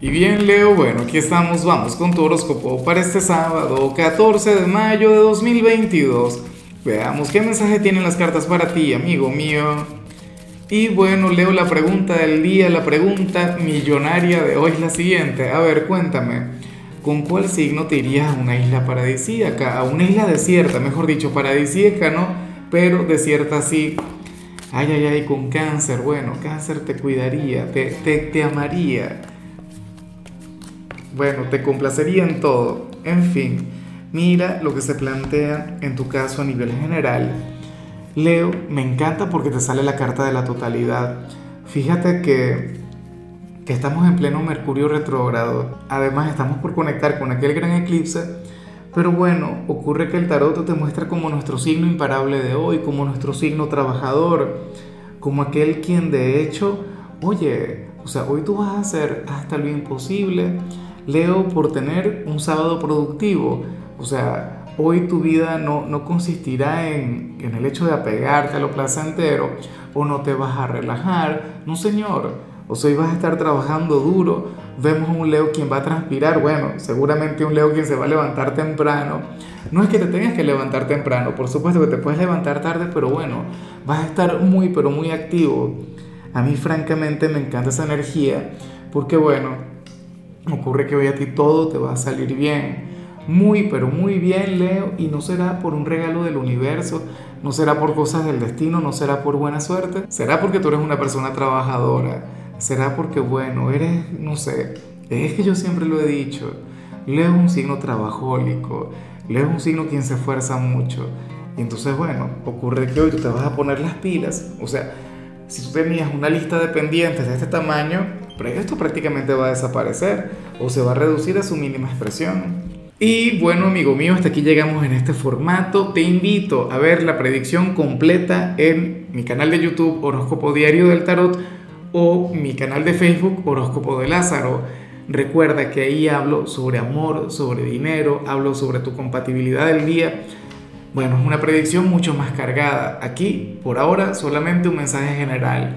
Y bien, Leo, bueno, aquí estamos, vamos con tu horóscopo para este sábado, 14 de mayo de 2022. Veamos qué mensaje tienen las cartas para ti, amigo mío. Y bueno, Leo, la pregunta del día, la pregunta millonaria de hoy es la siguiente. A ver, cuéntame, ¿con cuál signo te irías a una isla paradisíaca? A una isla desierta, mejor dicho, paradisíaca, ¿no? Pero desierta sí. Ay, ay, ay, con cáncer. Bueno, cáncer te cuidaría, te, te, te amaría bueno, te complacería en todo. En fin, mira lo que se plantea en tu caso a nivel general. Leo, me encanta porque te sale la carta de la totalidad. Fíjate que, que estamos en pleno Mercurio retrógrado. Además, estamos por conectar con aquel gran eclipse. Pero bueno, ocurre que el tarot te muestra como nuestro signo imparable de hoy, como nuestro signo trabajador, como aquel quien de hecho, oye, o sea, hoy tú vas a hacer hasta lo imposible Leo por tener un sábado productivo. O sea, hoy tu vida no, no consistirá en, en el hecho de apegarte a lo placentero o no te vas a relajar. No, señor. O sea, hoy vas a estar trabajando duro. Vemos un Leo quien va a transpirar. Bueno, seguramente un Leo quien se va a levantar temprano. No es que te tengas que levantar temprano, por supuesto que te puedes levantar tarde, pero bueno, vas a estar muy, pero muy activo. A mí francamente me encanta esa energía, porque bueno, Ocurre que hoy a ti todo te va a salir bien. Muy, pero muy bien, Leo. Y no será por un regalo del universo, no será por cosas del destino, no será por buena suerte. Será porque tú eres una persona trabajadora. Será porque, bueno, eres, no sé, es que yo siempre lo he dicho. Leo es un signo trabajólico. Leo es un signo quien se esfuerza mucho. Y entonces, bueno, ocurre que hoy tú te vas a poner las pilas. O sea, si tú tenías una lista de pendientes de este tamaño, esto prácticamente va a desaparecer o se va a reducir a su mínima expresión. Y bueno, amigo mío, hasta aquí llegamos en este formato. Te invito a ver la predicción completa en mi canal de YouTube Horóscopo Diario del Tarot o mi canal de Facebook Horóscopo de Lázaro. Recuerda que ahí hablo sobre amor, sobre dinero, hablo sobre tu compatibilidad del día. Bueno, es una predicción mucho más cargada. Aquí, por ahora, solamente un mensaje general